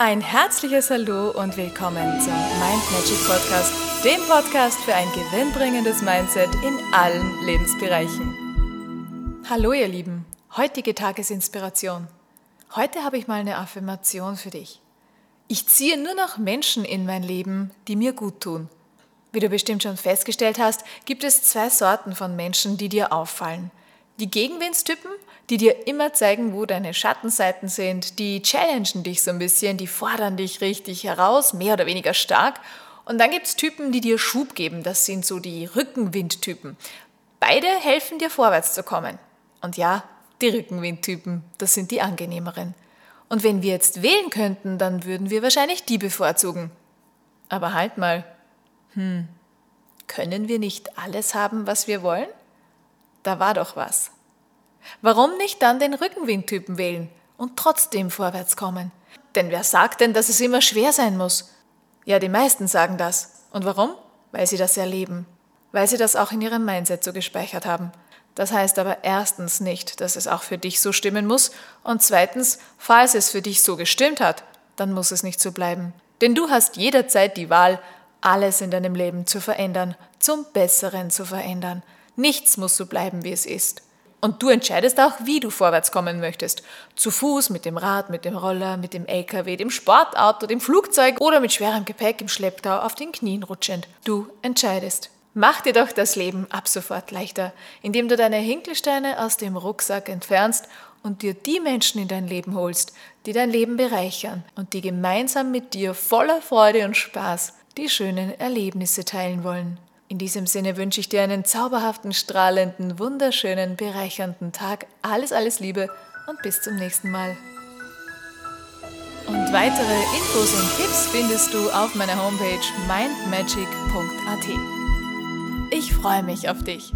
Ein herzliches Hallo und willkommen zum Mind Magic Podcast, dem Podcast für ein gewinnbringendes Mindset in allen Lebensbereichen. Hallo ihr Lieben, heutige Tagesinspiration. Heute habe ich mal eine Affirmation für dich. Ich ziehe nur noch Menschen in mein Leben, die mir gut tun. Wie du bestimmt schon festgestellt hast, gibt es zwei Sorten von Menschen, die dir auffallen. Die Gegenwindstypen die dir immer zeigen, wo deine Schattenseiten sind, die challengen dich so ein bisschen, die fordern dich richtig heraus, mehr oder weniger stark. Und dann gibt es Typen, die dir Schub geben, das sind so die Rückenwindtypen. Beide helfen dir vorwärts zu kommen. Und ja, die Rückenwindtypen, das sind die angenehmeren. Und wenn wir jetzt wählen könnten, dann würden wir wahrscheinlich die bevorzugen. Aber halt mal, hm, können wir nicht alles haben, was wir wollen? Da war doch was. Warum nicht dann den Rückenwindtypen wählen und trotzdem vorwärts kommen? Denn wer sagt denn, dass es immer schwer sein muss? Ja, die meisten sagen das. Und warum? Weil sie das erleben. Weil sie das auch in ihrem Mindset so gespeichert haben. Das heißt aber erstens nicht, dass es auch für dich so stimmen muss und zweitens, falls es für dich so gestimmt hat, dann muss es nicht so bleiben. Denn du hast jederzeit die Wahl, alles in deinem Leben zu verändern, zum Besseren zu verändern. Nichts muss so bleiben, wie es ist. Und du entscheidest auch, wie du vorwärts kommen möchtest. Zu Fuß, mit dem Rad, mit dem Roller, mit dem LKW, dem Sportauto, dem Flugzeug oder mit schwerem Gepäck im Schlepptau auf den Knien rutschend. Du entscheidest. Mach dir doch das Leben ab sofort leichter, indem du deine Hinkelsteine aus dem Rucksack entfernst und dir die Menschen in dein Leben holst, die dein Leben bereichern und die gemeinsam mit dir voller Freude und Spaß die schönen Erlebnisse teilen wollen. In diesem Sinne wünsche ich dir einen zauberhaften, strahlenden, wunderschönen, bereichernden Tag. Alles, alles Liebe und bis zum nächsten Mal. Und weitere Infos und Tipps findest du auf meiner Homepage mindmagic.at. Ich freue mich auf dich.